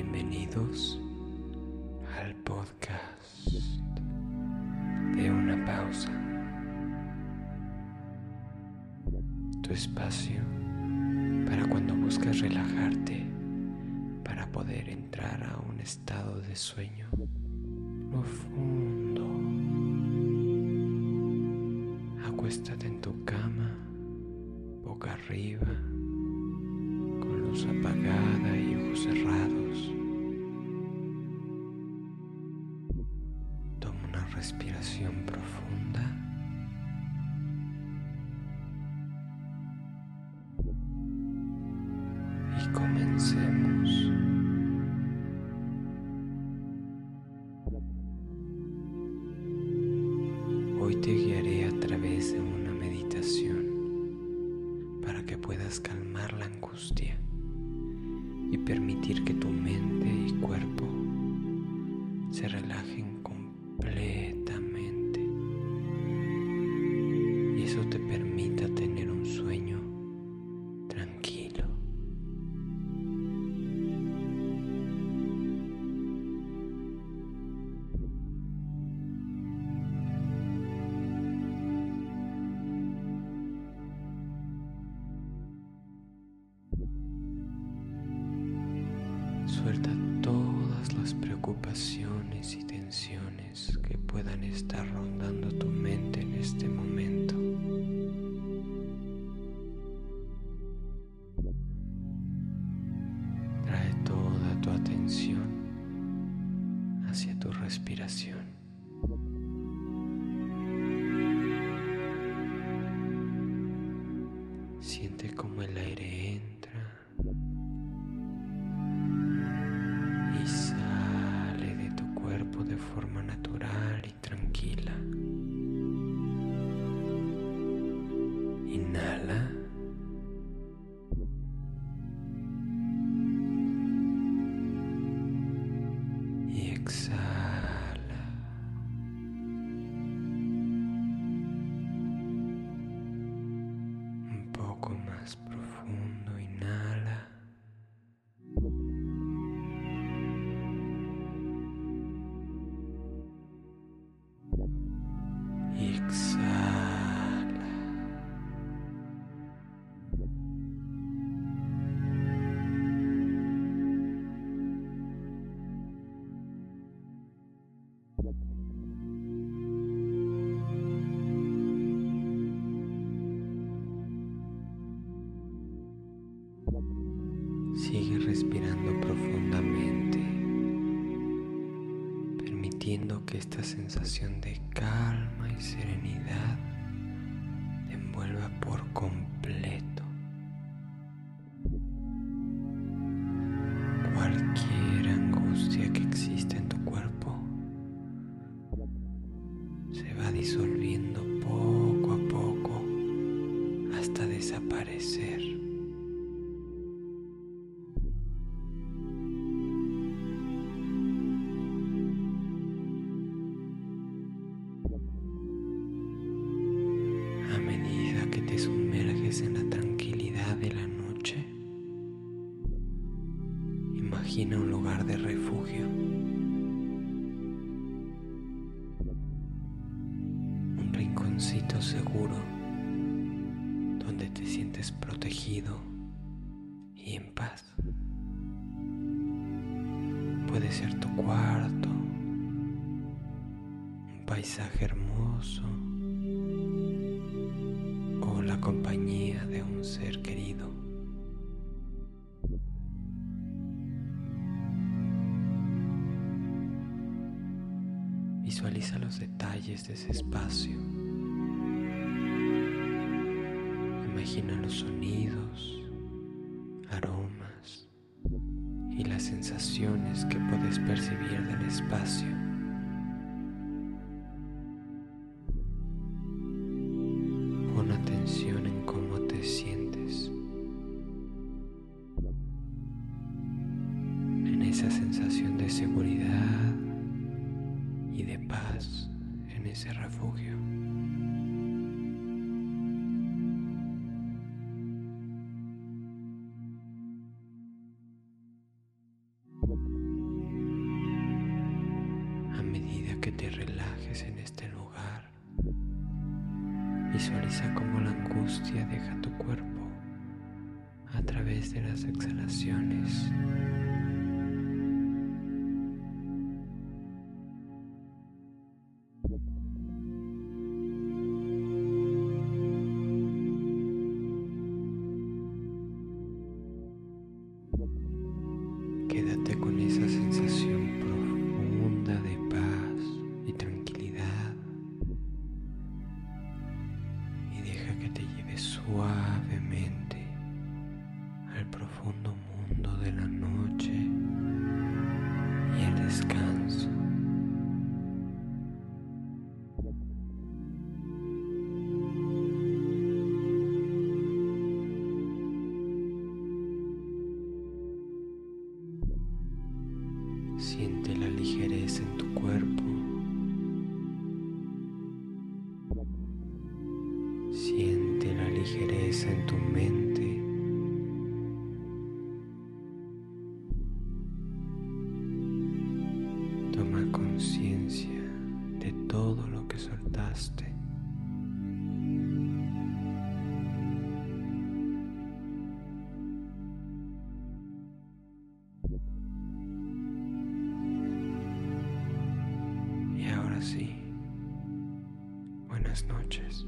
Bienvenidos al podcast de una pausa. Tu espacio para cuando buscas relajarte, para poder entrar a un estado de sueño profundo. Acuéstate en tu cama, boca arriba, con luz apagada profunda. Y comencemos. Hoy te guiaré a través de una meditación para que puedas calmar la angustia y permitir que tu mente y cuerpo se relajen preocupaciones y tensiones que puedan estar rondando tu mente en este momento. Trae toda tu atención hacia tu respiración. Forma natural y tranquila. Inhala. Y exhala. Sigue respirando profundamente, permitiendo que esta sensación de calma y serenidad te envuelva por completo. Cualquier angustia que exista en tu cuerpo se va disolviendo poco a poco hasta desaparecer. Seguro donde te sientes protegido y en paz. Puede ser tu cuarto, un paisaje hermoso o la compañía de un ser querido. Visualiza los detalles de ese espacio. Imagina los sonidos, aromas y las sensaciones que puedes percibir del espacio. Pon atención en cómo te sientes, en esa sensación de seguridad y de paz en ese refugio. Que te relajes en este lugar. Visualiza cómo la angustia deja tu cuerpo a través de las exhalaciones. Quédate con esa sensación profunda de que te lleve suavemente al profundo mundo de la noche y el descanso. En tu mente. Toma conciencia de todo lo que soltaste. Y ahora sí, buenas noches.